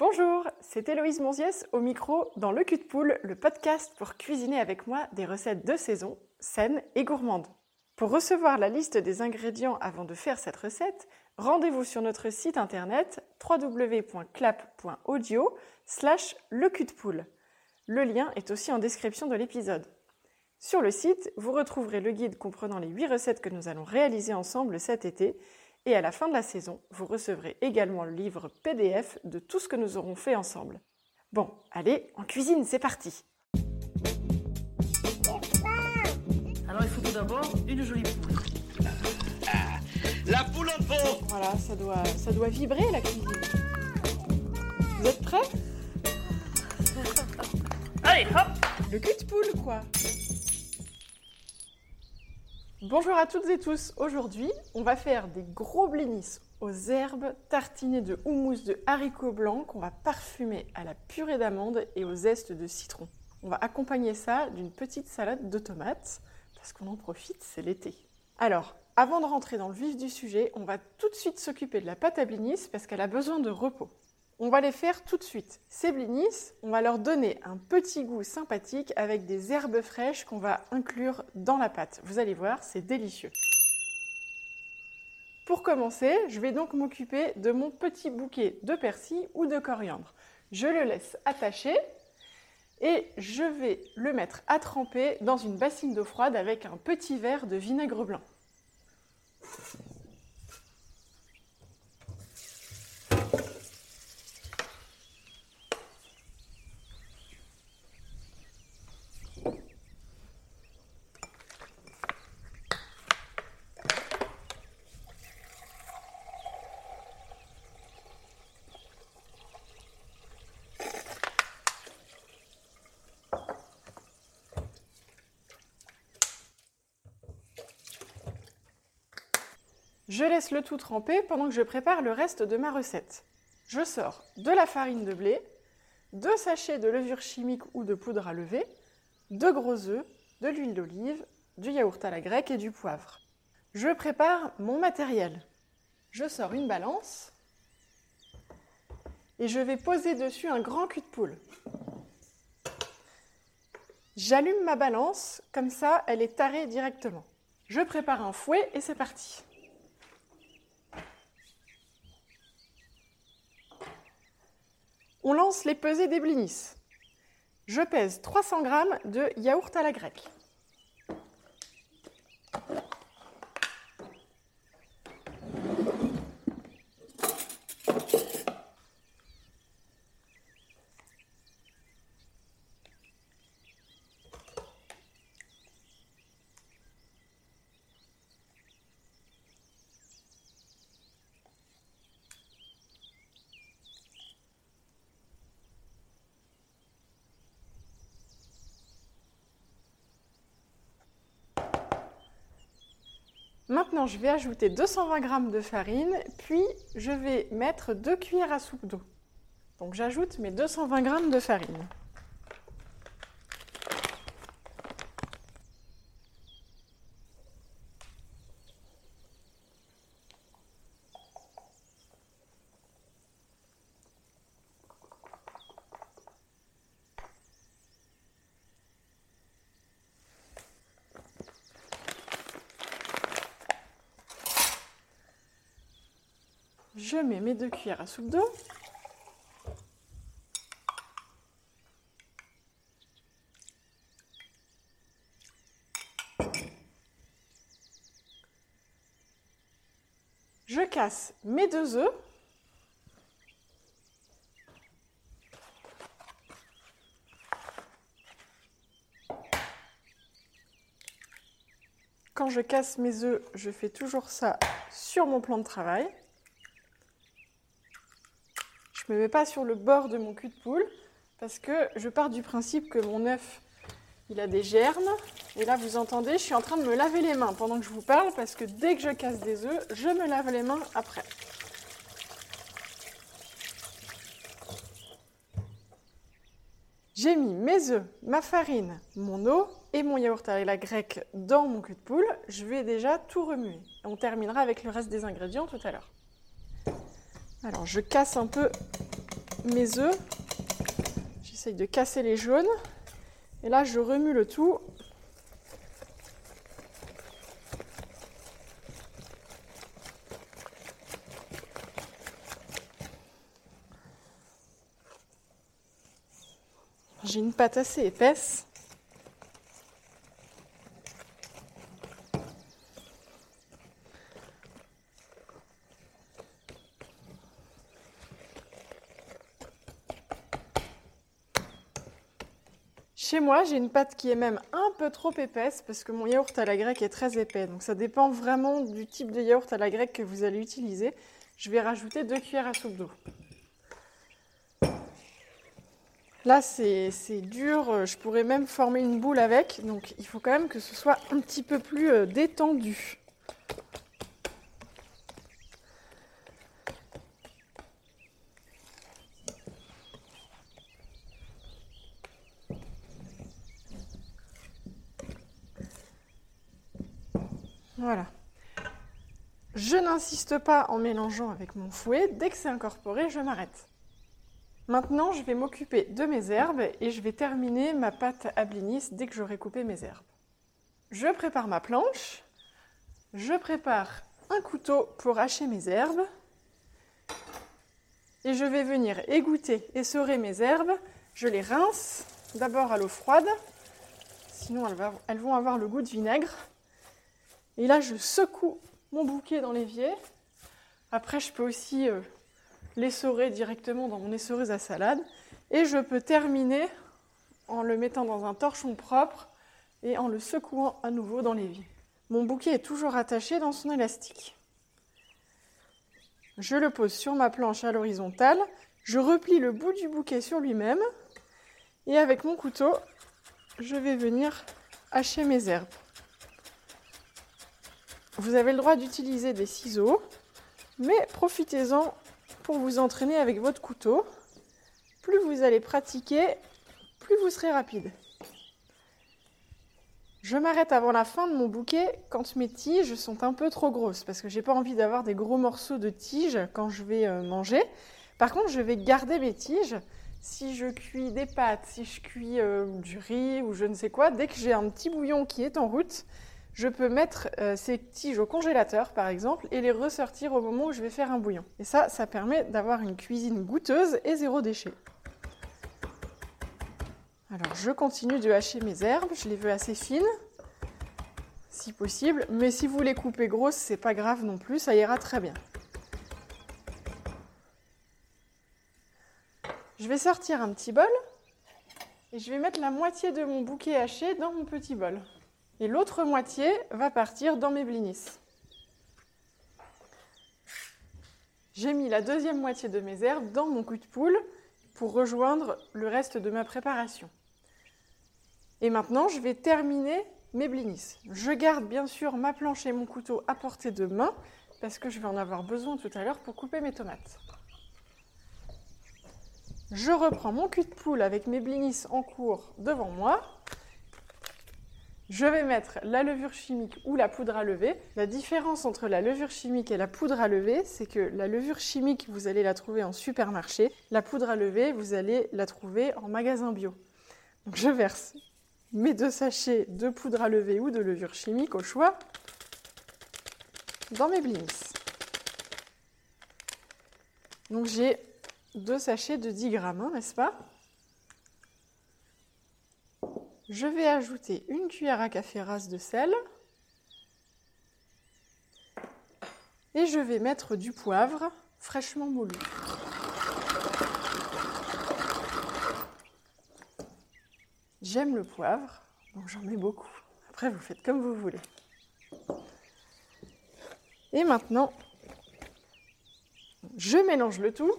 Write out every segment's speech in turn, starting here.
Bonjour, c'est Héloïse Monziès au micro dans Le Cul de Poule, le podcast pour cuisiner avec moi des recettes de saison, saines et gourmandes. Pour recevoir la liste des ingrédients avant de faire cette recette, rendez-vous sur notre site internet www.clap.audio slash le cul de poule. Le lien est aussi en description de l'épisode. Sur le site, vous retrouverez le guide comprenant les 8 recettes que nous allons réaliser ensemble cet été et à la fin de la saison, vous recevrez également le livre PDF de tout ce que nous aurons fait ensemble. Bon, allez, en cuisine, c'est parti Alors il faut tout d'abord une jolie poule. La poule en fond Voilà, ça doit, ça doit vibrer la cuisine. Vous êtes prêts? Allez, hop Le cul de poule, quoi Bonjour à toutes et tous. Aujourd'hui, on va faire des gros blinis aux herbes tartinés de houmous de haricots blancs qu'on va parfumer à la purée d'amande et aux zestes de citron. On va accompagner ça d'une petite salade de tomates parce qu'on en profite, c'est l'été. Alors, avant de rentrer dans le vif du sujet, on va tout de suite s'occuper de la pâte à blinis parce qu'elle a besoin de repos. On va les faire tout de suite. Ces blinis, on va leur donner un petit goût sympathique avec des herbes fraîches qu'on va inclure dans la pâte. Vous allez voir, c'est délicieux. Pour commencer, je vais donc m'occuper de mon petit bouquet de persil ou de coriandre. Je le laisse attacher et je vais le mettre à tremper dans une bassine d'eau froide avec un petit verre de vinaigre blanc. Je laisse le tout tremper pendant que je prépare le reste de ma recette. Je sors de la farine de blé, deux sachets de levure chimique ou de poudre à lever, deux gros œufs, de l'huile d'olive, du yaourt à la grecque et du poivre. Je prépare mon matériel. Je sors une balance et je vais poser dessus un grand cul de poule. J'allume ma balance, comme ça elle est tarée directement. Je prépare un fouet et c'est parti. On lance les pesées des blinis. Je pèse 300 g de yaourt à la grecque. Maintenant, je vais ajouter 220 g de farine, puis je vais mettre 2 cuillères à soupe d'eau. Donc j'ajoute mes 220 g de farine. Je mes deux cuillères à soupe d'eau. Je casse mes deux œufs. Quand je casse mes œufs, je fais toujours ça sur mon plan de travail. Je ne me mets pas sur le bord de mon cul de poule parce que je pars du principe que mon œuf, il a des germes. Et là, vous entendez, je suis en train de me laver les mains pendant que je vous parle parce que dès que je casse des œufs, je me lave les mains après. J'ai mis mes œufs, ma farine, mon eau et mon yaourt à la grecque dans mon cul de poule. Je vais déjà tout remuer. On terminera avec le reste des ingrédients tout à l'heure. Alors je casse un peu mes œufs. J'essaye de casser les jaunes. Et là, je remue le tout. J'ai une pâte assez épaisse. Moi, j'ai une pâte qui est même un peu trop épaisse parce que mon yaourt à la grecque est très épais. Donc ça dépend vraiment du type de yaourt à la grecque que vous allez utiliser. Je vais rajouter deux cuillères à soupe d'eau. Là, c'est dur, je pourrais même former une boule avec, donc il faut quand même que ce soit un petit peu plus euh, détendu. Voilà. Je n'insiste pas en mélangeant avec mon fouet. Dès que c'est incorporé, je m'arrête. Maintenant, je vais m'occuper de mes herbes et je vais terminer ma pâte à blinis dès que j'aurai coupé mes herbes. Je prépare ma planche. Je prépare un couteau pour hacher mes herbes. Et je vais venir égoutter, essorer mes herbes. Je les rince d'abord à l'eau froide, sinon elles vont avoir le goût de vinaigre. Et là, je secoue mon bouquet dans l'évier. Après, je peux aussi euh, l'essorer directement dans mon essoreuse à salade. Et je peux terminer en le mettant dans un torchon propre et en le secouant à nouveau dans l'évier. Mon bouquet est toujours attaché dans son élastique. Je le pose sur ma planche à l'horizontale. Je replie le bout du bouquet sur lui-même. Et avec mon couteau, je vais venir hacher mes herbes. Vous avez le droit d'utiliser des ciseaux, mais profitez-en pour vous entraîner avec votre couteau. Plus vous allez pratiquer, plus vous serez rapide. Je m'arrête avant la fin de mon bouquet quand mes tiges sont un peu trop grosses parce que j'ai pas envie d'avoir des gros morceaux de tiges quand je vais euh, manger. Par contre, je vais garder mes tiges. Si je cuis des pâtes, si je cuis euh, du riz ou je ne sais quoi, dès que j'ai un petit bouillon qui est en route, je peux mettre euh, ces tiges au congélateur par exemple et les ressortir au moment où je vais faire un bouillon. Et ça, ça permet d'avoir une cuisine goûteuse et zéro déchet. Alors je continue de hacher mes herbes, je les veux assez fines si possible, mais si vous les coupez grosses, c'est pas grave non plus, ça ira très bien. Je vais sortir un petit bol et je vais mettre la moitié de mon bouquet haché dans mon petit bol. Et l'autre moitié va partir dans mes blinis. J'ai mis la deuxième moitié de mes herbes dans mon coup de poule pour rejoindre le reste de ma préparation. Et maintenant, je vais terminer mes blinis. Je garde bien sûr ma planche et mon couteau à portée de main parce que je vais en avoir besoin tout à l'heure pour couper mes tomates. Je reprends mon cul de poule avec mes blinis en cours devant moi je vais mettre la levure chimique ou la poudre à lever. La différence entre la levure chimique et la poudre à lever, c'est que la levure chimique, vous allez la trouver en supermarché. La poudre à lever, vous allez la trouver en magasin bio. Donc je verse mes deux sachets de poudre à lever ou de levure chimique au choix dans mes blinis. Donc j'ai deux sachets de 10 grammes, hein, n'est-ce pas? Je vais ajouter une cuillère à café rase de sel. Et je vais mettre du poivre fraîchement moulu. J'aime le poivre, donc j'en mets beaucoup. Après, vous faites comme vous voulez. Et maintenant, je mélange le tout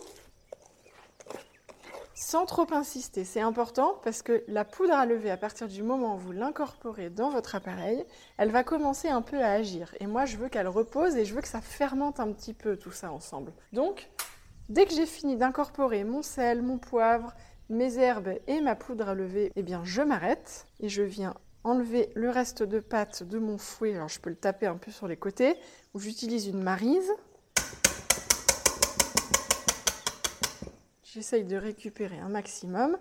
sans trop insister. C'est important parce que la poudre à lever, à partir du moment où vous l'incorporez dans votre appareil, elle va commencer un peu à agir. Et moi, je veux qu'elle repose et je veux que ça fermente un petit peu tout ça ensemble. Donc, dès que j'ai fini d'incorporer mon sel, mon poivre, mes herbes et ma poudre à lever, eh bien, je m'arrête et je viens enlever le reste de pâte de mon fouet. Alors, je peux le taper un peu sur les côtés j'utilise une marise J'essaye de récupérer un maximum.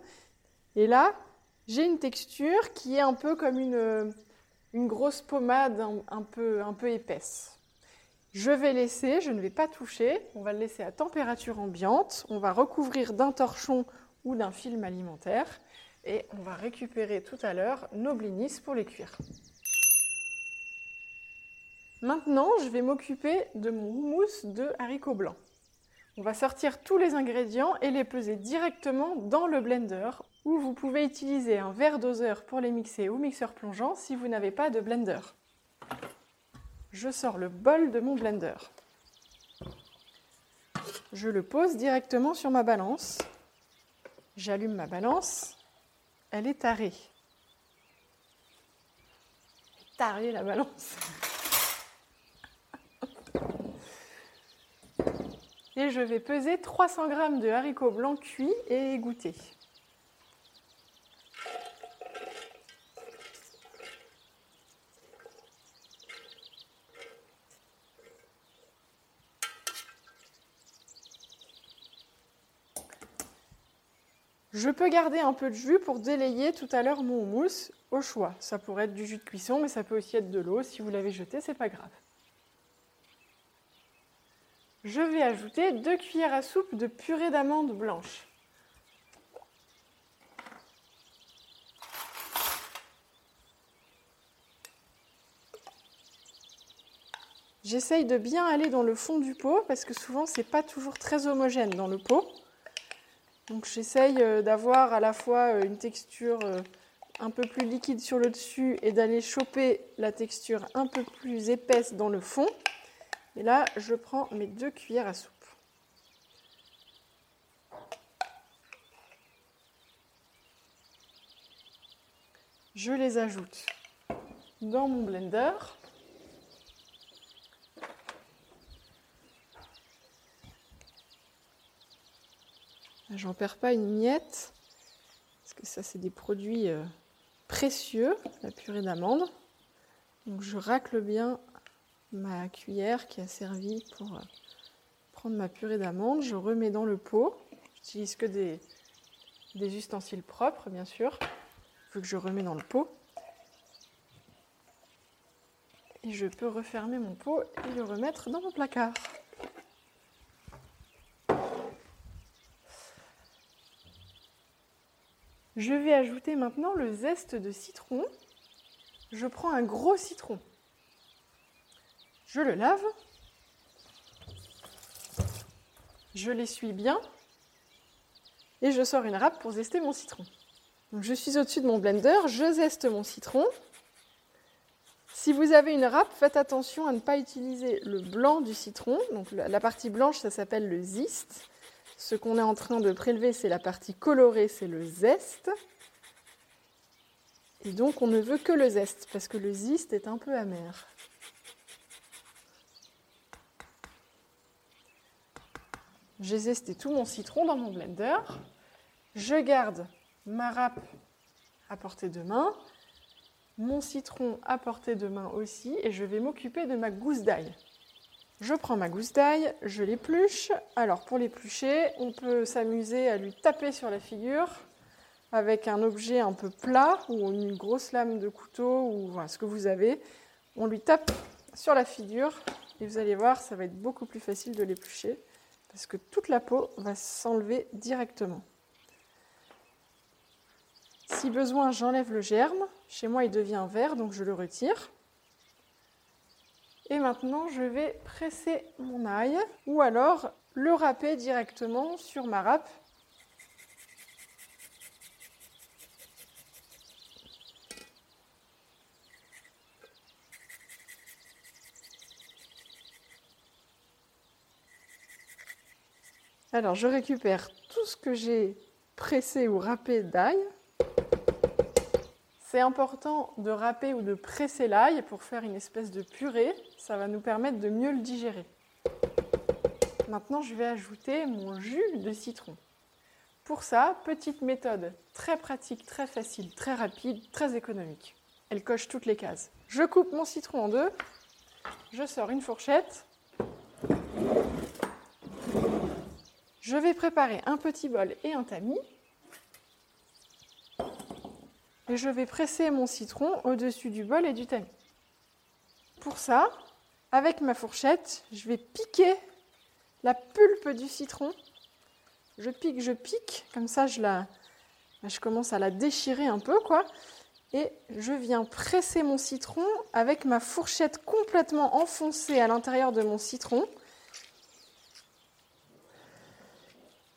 Et là, j'ai une texture qui est un peu comme une, une grosse pommade un, peu, un peu épaisse. Je vais laisser, je ne vais pas toucher, on va le laisser à température ambiante, on va recouvrir d'un torchon ou d'un film alimentaire et on va récupérer tout à l'heure nos blinis pour les cuire. Maintenant, je vais m'occuper de mon houmous de haricots blancs. On va sortir tous les ingrédients et les peser directement dans le blender ou vous pouvez utiliser un verre doseur pour les mixer ou mixeur plongeant si vous n'avez pas de blender. Je sors le bol de mon blender. Je le pose directement sur ma balance. J'allume ma balance. Elle est tarée. Tarée la balance. Et je vais peser 300 g de haricots blancs cuits et égouttés. Je peux garder un peu de jus pour délayer tout à l'heure mon houmous au choix. Ça pourrait être du jus de cuisson, mais ça peut aussi être de l'eau. Si vous l'avez jeté, c'est pas grave. Je vais ajouter deux cuillères à soupe de purée d'amandes blanches. J'essaye de bien aller dans le fond du pot parce que souvent c'est pas toujours très homogène dans le pot. Donc j'essaye euh, d'avoir à la fois euh, une texture euh, un peu plus liquide sur le dessus et d'aller choper la texture un peu plus épaisse dans le fond. Et là, je prends mes deux cuillères à soupe. Je les ajoute dans mon blender. J'en perds pas une miette, parce que ça, c'est des produits euh, précieux, la purée d'amande. Donc je racle bien ma cuillère qui a servi pour euh, prendre ma purée d'amande. Je remets dans le pot. J'utilise que des, des ustensiles propres, bien sûr, vu que je remets dans le pot. Et je peux refermer mon pot et le remettre dans mon placard. Je vais ajouter maintenant le zeste de citron. Je prends un gros citron. Je le lave. Je l'essuie bien. Et je sors une râpe pour zester mon citron. je suis au-dessus de mon blender, je zeste mon citron. Si vous avez une râpe, faites attention à ne pas utiliser le blanc du citron. Donc la partie blanche, ça s'appelle le ziste. Ce qu'on est en train de prélever, c'est la partie colorée, c'est le zeste. Et donc on ne veut que le zeste, parce que le ziste est un peu amer. J'ai zesté tout mon citron dans mon blender. Je garde ma râpe à portée de main, mon citron à portée de main aussi, et je vais m'occuper de ma gousse d'ail. Je prends ma gousse d'ail, je l'épluche. Alors pour l'éplucher, on peut s'amuser à lui taper sur la figure avec un objet un peu plat ou une grosse lame de couteau ou ce que vous avez. On lui tape sur la figure et vous allez voir, ça va être beaucoup plus facile de l'éplucher parce que toute la peau va s'enlever directement. Si besoin, j'enlève le germe. Chez moi, il devient vert, donc je le retire. Et maintenant, je vais presser mon ail ou alors le râper directement sur ma râpe. Alors, je récupère tout ce que j'ai pressé ou râpé d'ail. C'est important de râper ou de presser l'ail pour faire une espèce de purée. Ça va nous permettre de mieux le digérer. Maintenant, je vais ajouter mon jus de citron. Pour ça, petite méthode très pratique, très facile, très rapide, très économique. Elle coche toutes les cases. Je coupe mon citron en deux. Je sors une fourchette. Je vais préparer un petit bol et un tamis. Et je vais presser mon citron au-dessus du bol et du tamis. Pour ça, avec ma fourchette, je vais piquer la pulpe du citron. Je pique, je pique, comme ça je commence à la déchirer un peu, quoi. Et je viens presser mon citron avec ma fourchette complètement enfoncée à l'intérieur de mon citron.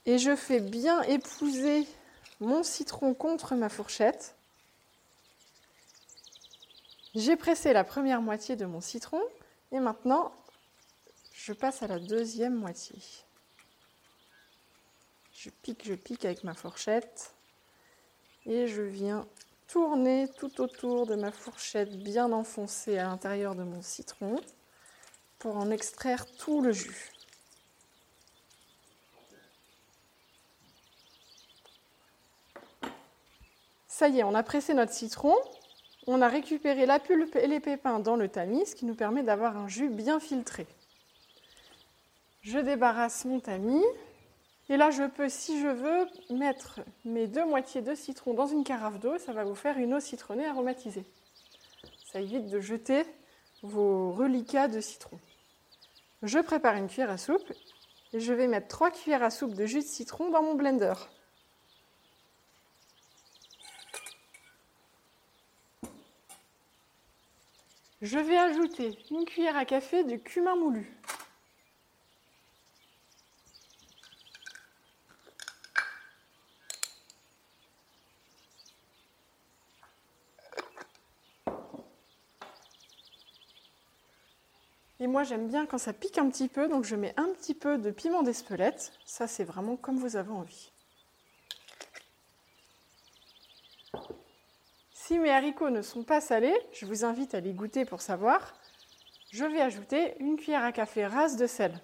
Et je fais bien épouser mon citron contre ma fourchette. J'ai pressé la première moitié de mon citron et maintenant je passe à la deuxième moitié. Je pique, je pique avec ma fourchette et je viens tourner tout autour de ma fourchette bien enfoncée à l'intérieur de mon citron pour en extraire tout le jus. Ça y est, on a pressé notre citron, on a récupéré la pulpe et les pépins dans le tamis, ce qui nous permet d'avoir un jus bien filtré. Je débarrasse mon tamis, et là, je peux, si je veux, mettre mes deux moitiés de citron dans une carafe d'eau. Ça va vous faire une eau citronnée aromatisée. Ça évite de jeter vos reliquats de citron. Je prépare une cuillère à soupe et je vais mettre trois cuillères à soupe de jus de citron dans mon blender. Je vais ajouter une cuillère à café de cumin moulu. Et moi, j'aime bien quand ça pique un petit peu, donc je mets un petit peu de piment d'Espelette. Ça, c'est vraiment comme vous avez envie. Si mes haricots ne sont pas salés, je vous invite à les goûter pour savoir. Je vais ajouter une cuillère à café rase de sel.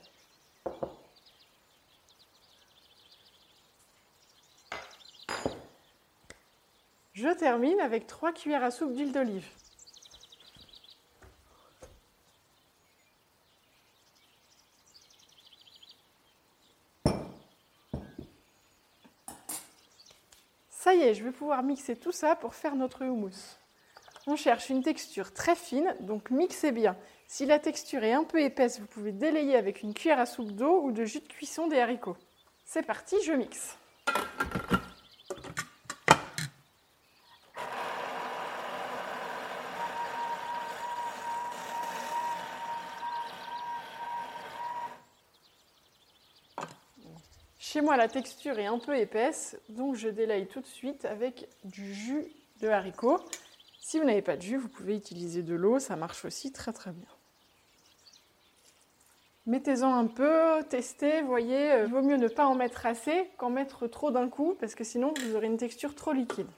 Je termine avec 3 cuillères à soupe d'huile d'olive. Je vais pouvoir mixer tout ça pour faire notre houmous. On cherche une texture très fine, donc mixez bien. Si la texture est un peu épaisse, vous pouvez délayer avec une cuillère à soupe d'eau ou de jus de cuisson des haricots. C'est parti, je mixe. Moi, la texture est un peu épaisse, donc je délaye tout de suite avec du jus de haricot. Si vous n'avez pas de jus, vous pouvez utiliser de l'eau, ça marche aussi très très bien. Mettez-en un peu, testez, voyez, il vaut mieux ne pas en mettre assez qu'en mettre trop d'un coup, parce que sinon vous aurez une texture trop liquide.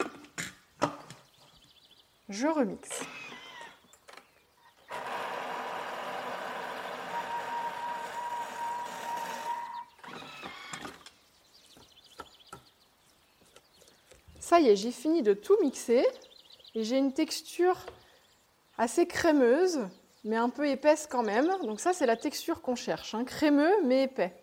Je remixe. Ça y est, j'ai fini de tout mixer et j'ai une texture assez crémeuse, mais un peu épaisse quand même. Donc ça, c'est la texture qu'on cherche, hein. crémeux mais épais.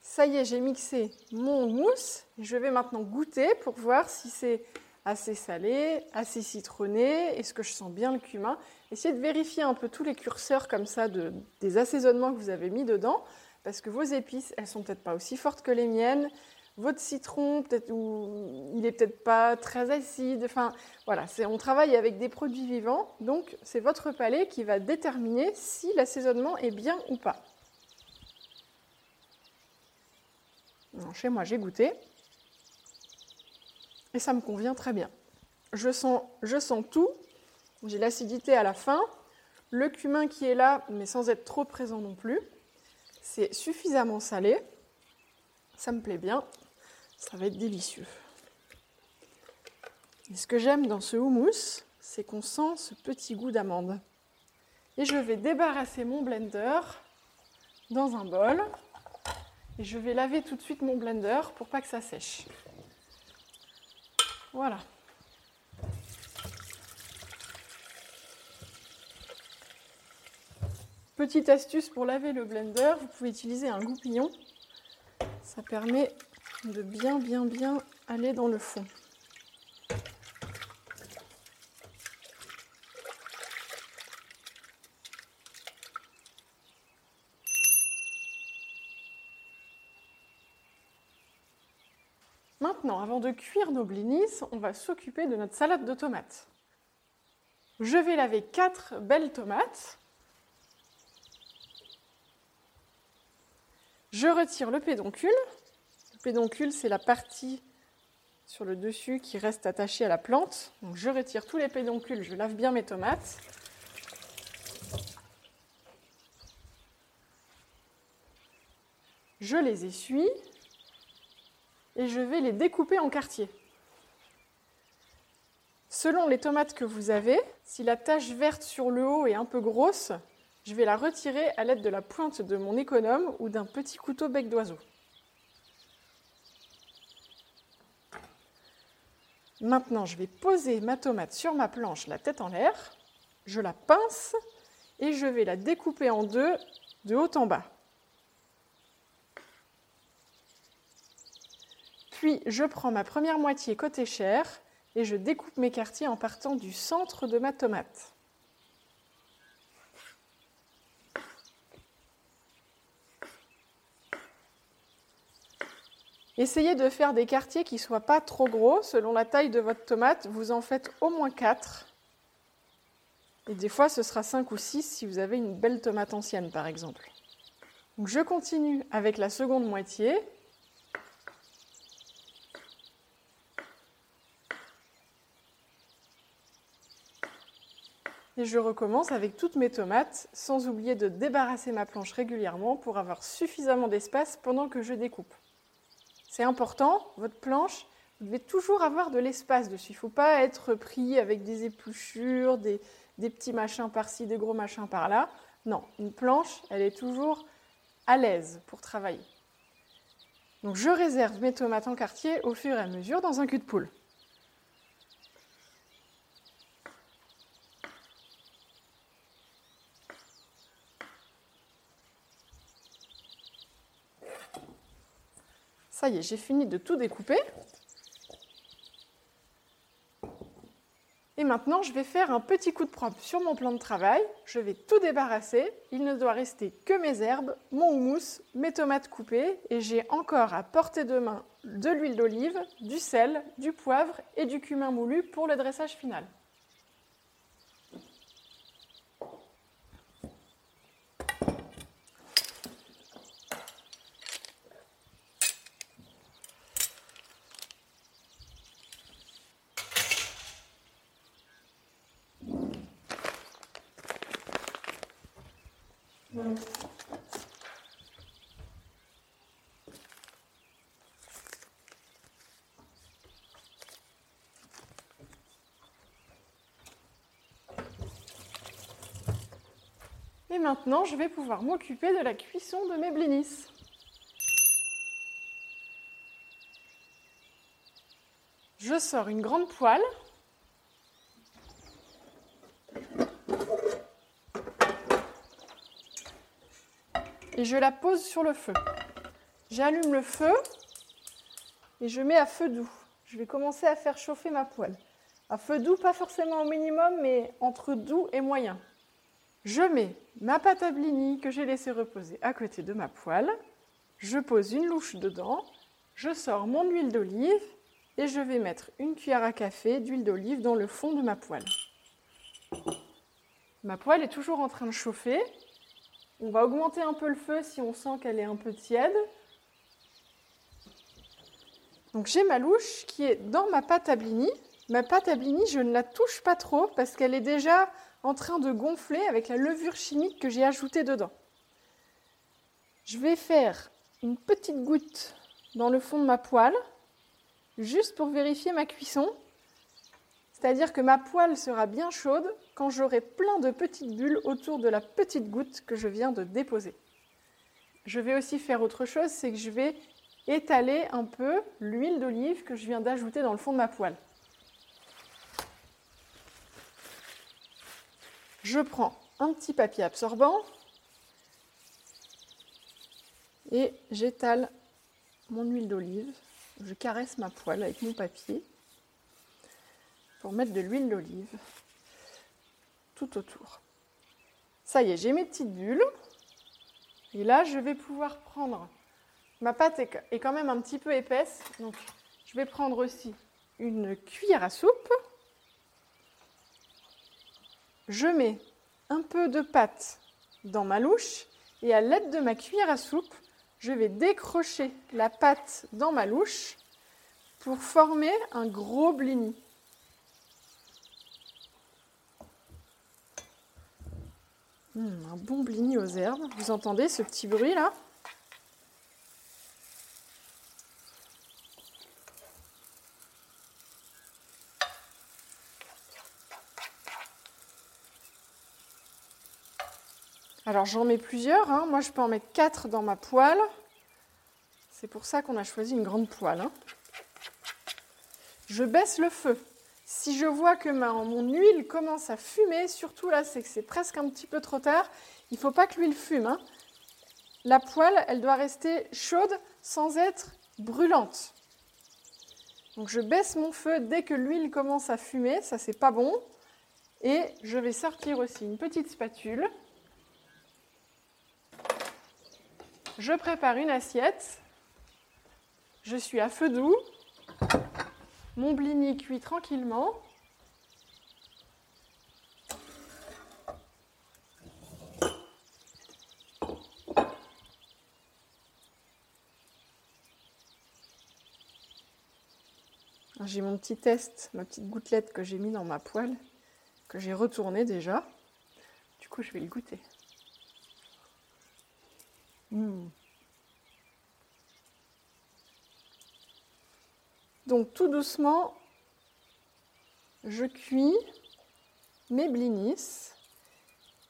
Ça y est, j'ai mixé mon mousse. Je vais maintenant goûter pour voir si c'est assez salé, assez citronné, est-ce que je sens bien le cumin? Essayez de vérifier un peu tous les curseurs comme ça de, des assaisonnements que vous avez mis dedans, parce que vos épices, elles sont peut-être pas aussi fortes que les miennes votre citron, peut-être, il est peut-être pas très acide. Enfin, voilà, on travaille avec des produits vivants, donc c'est votre palais qui va déterminer si l'assaisonnement est bien ou pas. chez moi, j'ai goûté et ça me convient très bien. Je sens, je sens tout. J'ai l'acidité à la fin, le cumin qui est là, mais sans être trop présent non plus. C'est suffisamment salé. Ça me plaît bien. Ça va être délicieux. Et ce que j'aime dans ce houmous, c'est qu'on sent ce petit goût d'amande. Et je vais débarrasser mon blender dans un bol. Et je vais laver tout de suite mon blender pour pas que ça sèche. Voilà. Petite astuce pour laver le blender, vous pouvez utiliser un goupillon Ça permet de bien, bien, bien aller dans le fond. Maintenant, avant de cuire nos blinis, on va s'occuper de notre salade de tomates. Je vais laver 4 belles tomates. Je retire le pédoncule. Le pédoncule, c'est la partie sur le dessus qui reste attachée à la plante. Je retire tous les pédoncules, je lave bien mes tomates. Je les essuie et je vais les découper en quartiers. Selon les tomates que vous avez, si la tache verte sur le haut est un peu grosse, je vais la retirer à l'aide de la pointe de mon économe ou d'un petit couteau bec d'oiseau. Maintenant, je vais poser ma tomate sur ma planche, la tête en l'air. Je la pince et je vais la découper en deux de haut en bas. Puis, je prends ma première moitié côté chair et je découpe mes quartiers en partant du centre de ma tomate. Essayez de faire des quartiers qui ne soient pas trop gros. Selon la taille de votre tomate, vous en faites au moins 4. Et des fois, ce sera 5 ou 6 si vous avez une belle tomate ancienne, par exemple. Je continue avec la seconde moitié. Et je recommence avec toutes mes tomates, sans oublier de débarrasser ma planche régulièrement pour avoir suffisamment d'espace pendant que je découpe. C'est important, votre planche, vous devez toujours avoir de l'espace dessus. Il ne faut pas être pris avec des épluchures, des, petits machins par-ci, des gros machins par-là. Non, une planche, elle est toujours à l'aise pour travailler. Donc je réserve mes tomates en quartier au fur et à mesure dans un cul de poule. J'ai fini de tout découper. Et maintenant, je vais faire un petit coup de propre sur mon plan de travail. Je vais tout débarrasser. Il ne doit rester que mes herbes, mon houmous, mes tomates coupées. Et j'ai encore à portée de main de l'huile d'olive, du sel, du poivre et du cumin moulu pour le dressage final. Et maintenant, je vais pouvoir m'occuper de la cuisson de mes blinis. Je sors une grande poêle. Et je la pose sur le feu. J'allume le feu et je mets à feu doux. Je vais commencer à faire chauffer ma poêle. À feu doux, pas forcément au minimum, mais entre doux et moyen. Je mets ma pâte à blini que j'ai laissée reposer à côté de ma poêle. Je pose une louche dedans. Je sors mon huile d'olive et je vais mettre une cuillère à café d'huile d'olive dans le fond de ma poêle. Ma poêle est toujours en train de chauffer. On va augmenter un peu le feu si on sent qu'elle est un peu tiède. Donc j'ai ma louche qui est dans ma pâte à blini. Ma pâte à blini, je ne la touche pas trop parce qu'elle est déjà en train de gonfler avec la levure chimique que j'ai ajoutée dedans. Je vais faire une petite goutte dans le fond de ma poêle, juste pour vérifier ma cuisson. C'est-à-dire que ma poêle sera bien chaude quand j'aurai plein de petites bulles autour de la petite goutte que je viens de déposer. Je vais aussi faire autre chose, c'est que je vais étaler un peu l'huile d'olive que je viens d'ajouter dans le fond de ma poêle. Je prends un petit papier absorbant et j'étale mon huile d'olive. Je caresse ma poêle avec mon papier pour mettre de l'huile d'olive tout autour. Ça y est, j'ai mes petites bulles. Et là, je vais pouvoir prendre. Ma pâte est quand même un petit peu épaisse, donc je vais prendre aussi une cuillère à soupe. Je mets un peu de pâte dans ma louche et à l'aide de ma cuillère à soupe, je vais décrocher la pâte dans ma louche pour former un gros blini. Hmm, un bon blini aux herbes. Vous entendez ce petit bruit là? Alors j'en mets plusieurs, hein. moi je peux en mettre 4 dans ma poêle. C'est pour ça qu'on a choisi une grande poêle. Hein. Je baisse le feu. Si je vois que mon huile commence à fumer, surtout là c'est que c'est presque un petit peu trop tard, il ne faut pas que l'huile fume. Hein. La poêle, elle doit rester chaude sans être brûlante. Donc je baisse mon feu dès que l'huile commence à fumer, ça c'est pas bon. Et je vais sortir aussi une petite spatule. Je prépare une assiette. Je suis à feu doux. Mon blini cuit tranquillement. J'ai mon petit test, ma petite gouttelette que j'ai mis dans ma poêle, que j'ai retournée déjà. Du coup, je vais le goûter. Hmm. Donc tout doucement, je cuis mes blinis.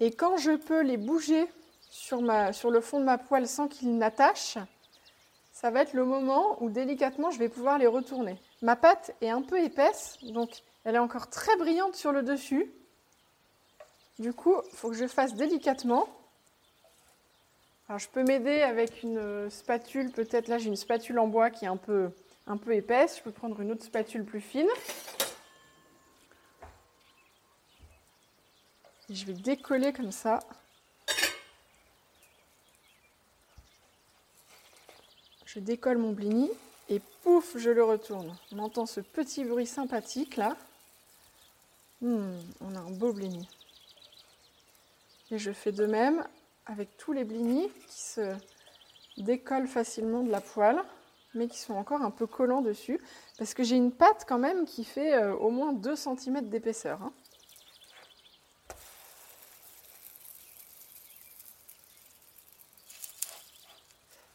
Et quand je peux les bouger sur, sur le fond de ma poêle sans qu'ils n'attachent, ça va être le moment où délicatement je vais pouvoir les retourner. Ma pâte est un peu épaisse, donc elle est encore très brillante sur le dessus. Du coup, il faut que je fasse délicatement. Alors, je peux m'aider avec une spatule, peut-être là j'ai une spatule en bois qui est un peu, un peu épaisse. Je peux prendre une autre spatule plus fine. je vais décoller comme ça. Je décolle mon blini et pouf, je le retourne. On entend ce petit bruit sympathique là. Hmm, on a un beau blini. Et je fais de même avec tous les blinis qui se décollent facilement de la poêle, mais qui sont encore un peu collants dessus, parce que j'ai une pâte quand même qui fait euh, au moins 2 cm d'épaisseur. Hein.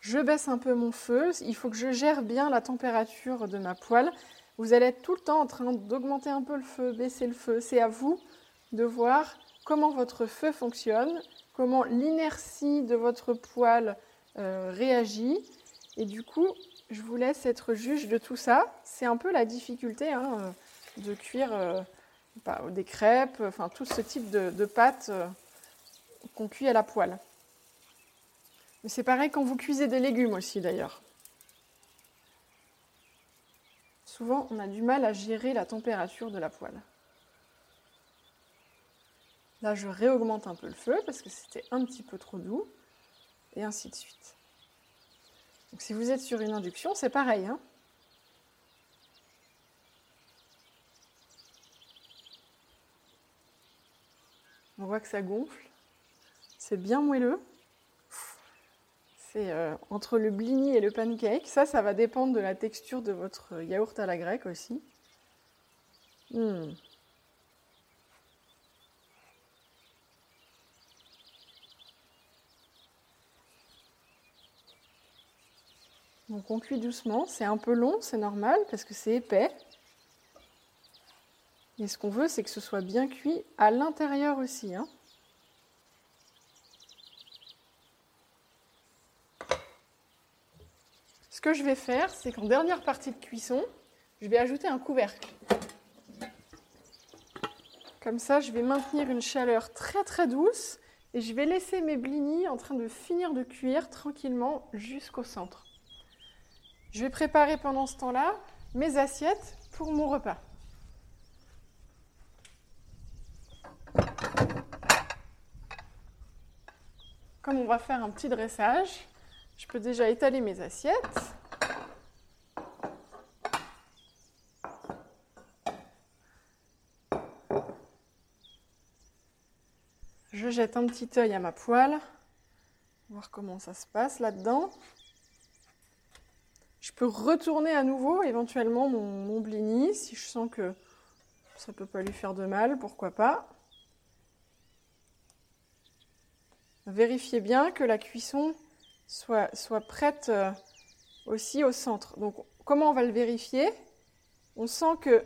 Je baisse un peu mon feu, il faut que je gère bien la température de ma poêle. Vous allez être tout le temps en train d'augmenter un peu le feu, baisser le feu. C'est à vous de voir comment votre feu fonctionne comment l'inertie de votre poêle euh, réagit. Et du coup, je vous laisse être juge de tout ça. C'est un peu la difficulté hein, de cuire euh, bah, des crêpes, enfin tout ce type de, pâtes euh, qu'on cuit à la poêle. Mais c'est pareil quand vous cuisez des légumes aussi d'ailleurs. Souvent, on a du mal à gérer la température de la poêle. Là, je réaugmente un peu le feu parce que c'était un petit peu trop doux. Et ainsi de suite. Donc si vous êtes sur une induction, c'est pareil. Hein. On voit que ça gonfle. C'est bien moelleux. C'est euh, entre le blini et le pancake. Ça, ça va dépendre de la texture de votre yaourt à la grecque aussi. Hmm. Donc on cuit doucement, c'est un peu long, c'est normal parce que c'est épais. Et ce qu'on veut, c'est que ce soit bien cuit à l'intérieur aussi. Hein. Ce que je vais faire, c'est qu'en dernière partie de cuisson, je vais ajouter un couvercle. Comme ça, je vais maintenir une chaleur très très douce et je vais laisser mes blinis en train de finir de cuire tranquillement jusqu'au centre. Je vais préparer pendant ce temps-là mes assiettes pour mon repas. Comme on va faire un petit dressage, je peux déjà étaler mes assiettes. Je jette un petit œil à ma poêle, voir comment ça se passe là-dedans. Je peux retourner à nouveau éventuellement mon, blini si je sens que ça ne peut pas lui faire de mal, pourquoi pas. Vérifiez bien que la cuisson soit, soit prête euh, aussi au centre. Donc comment on va le vérifier? On sent que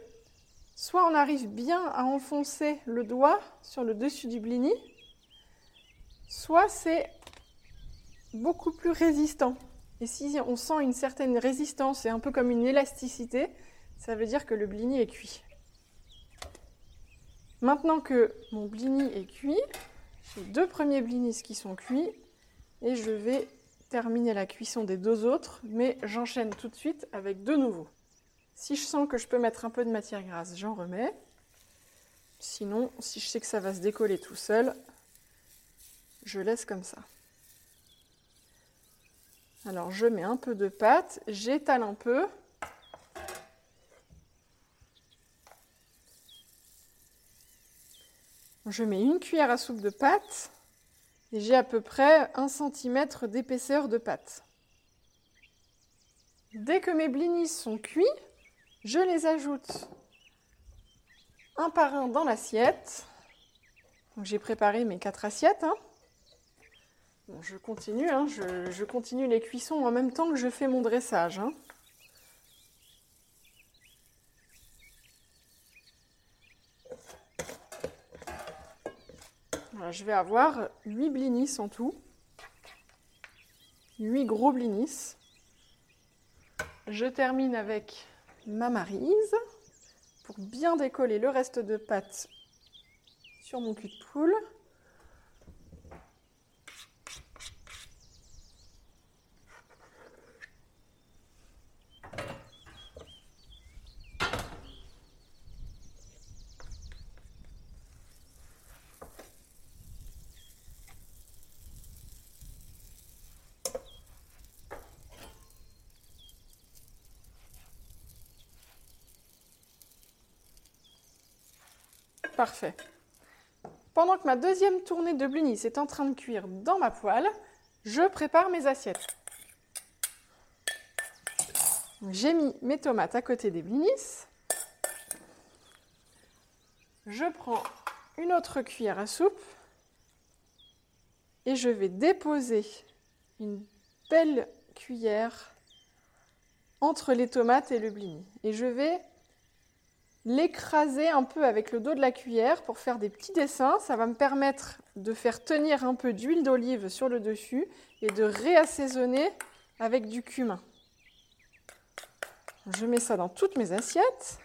soit on arrive bien à enfoncer le doigt sur le dessus du blini, soit c'est beaucoup plus résistant. Et si on sent une certaine résistance et un peu comme une élasticité, ça veut dire que le blini est cuit. Maintenant que mon blini est cuit, j'ai deux premiers blinis qui sont cuits et je vais terminer la cuisson des deux autres, mais j'enchaîne tout de suite avec deux nouveaux. Si je sens que je peux mettre un peu de matière grasse, j'en remets. Sinon, si je sais que ça va se décoller tout seul, je laisse comme ça. Alors je mets un peu de pâte, j'étale un peu. Je mets une cuillère à soupe de pâte et j'ai à peu près un centimètre d'épaisseur de pâte. Dès que mes blinis sont cuits, je les ajoute un par un dans l'assiette. J'ai préparé mes quatre assiettes. Hein je continue, hein, je, continue les cuissons en même temps que je fais mon dressage. Hein. je vais avoir 8 blinis en tout. 8 gros blinis. Je termine avec ma marise pour bien décoller le reste de pâte sur mon cul de poule. Parfait. Pendant que ma deuxième tournée de blinis est en train de cuire dans ma poêle, je prépare mes assiettes. J'ai mis mes tomates à côté des blinis. Je prends une autre cuillère à soupe et je vais déposer une belle cuillère entre les tomates et le blini. Et je vais l'écraser un peu avec le dos de la cuillère pour faire des petits dessins. Ça va me permettre de faire tenir un peu d'huile d'olive sur le dessus et de réassaisonner avec du cumin. Je mets ça dans toutes mes assiettes.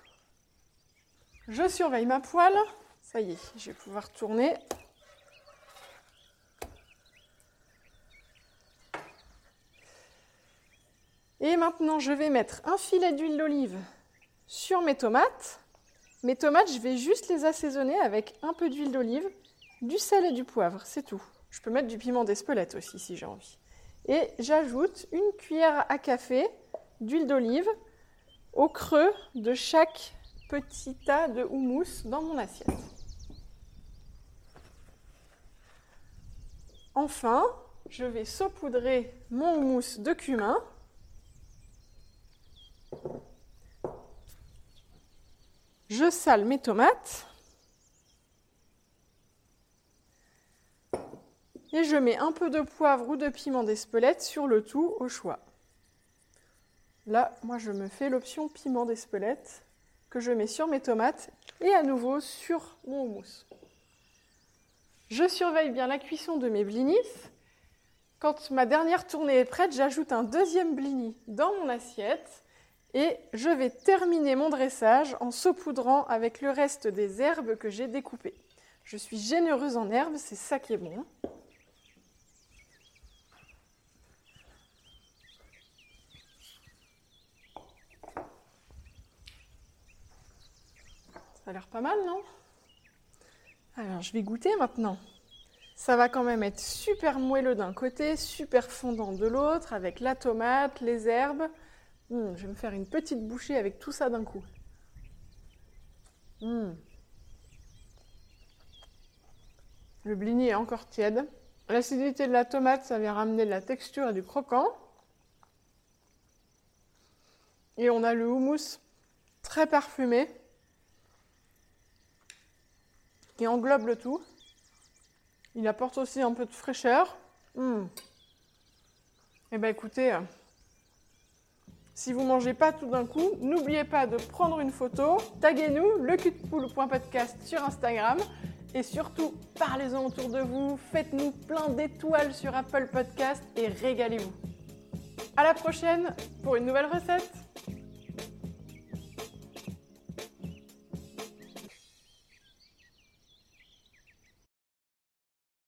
Je surveille ma poêle. Ça y est, je vais pouvoir tourner. Et maintenant, je vais mettre un filet d'huile d'olive sur mes tomates. Mes tomates, je vais juste les assaisonner avec un peu d'huile d'olive, du sel et du poivre, c'est tout. Je peux mettre du piment d'Espelette aussi si j'ai envie. Et j'ajoute une cuillère à café d'huile d'olive au creux de chaque petit tas de houmous dans mon assiette. Enfin, je vais saupoudrer mon houmous de cumin Je sale mes tomates. Et je mets un peu de poivre ou de piment d'Espelette sur le tout au choix. Là, moi, je me fais l'option piment d'Espelette que je mets sur mes tomates et à nouveau sur mon houmous. Je surveille bien la cuisson de mes blinis. Quand ma dernière tournée est prête, j'ajoute un deuxième blini dans mon assiette et je vais terminer mon dressage en saupoudrant avec le reste des herbes que j'ai découpées. Je suis généreuse en herbes, c'est ça qui est bon. Ça a l'air pas mal, non? Alors, je vais goûter maintenant. Ça va quand même être super moelleux d'un côté, super fondant de l'autre, avec la tomate, les herbes. Hum, je vais me faire une petite bouchée avec tout ça d'un coup. Hum. Le blini est encore tiède. L'acidité de la tomate, ça vient ramener de la texture et du croquant. Et on a le houmous très parfumé qui englobe le tout. Il apporte aussi un peu de fraîcheur. Hum. Eh bien écoutez, euh, si vous mangez pas tout d'un coup, n'oubliez pas de prendre une photo, taguez-nous le sur Instagram et surtout parlez-en autour de vous, faites-nous plein d'étoiles sur Apple Podcast et régalez-vous. À la prochaine pour une nouvelle recette.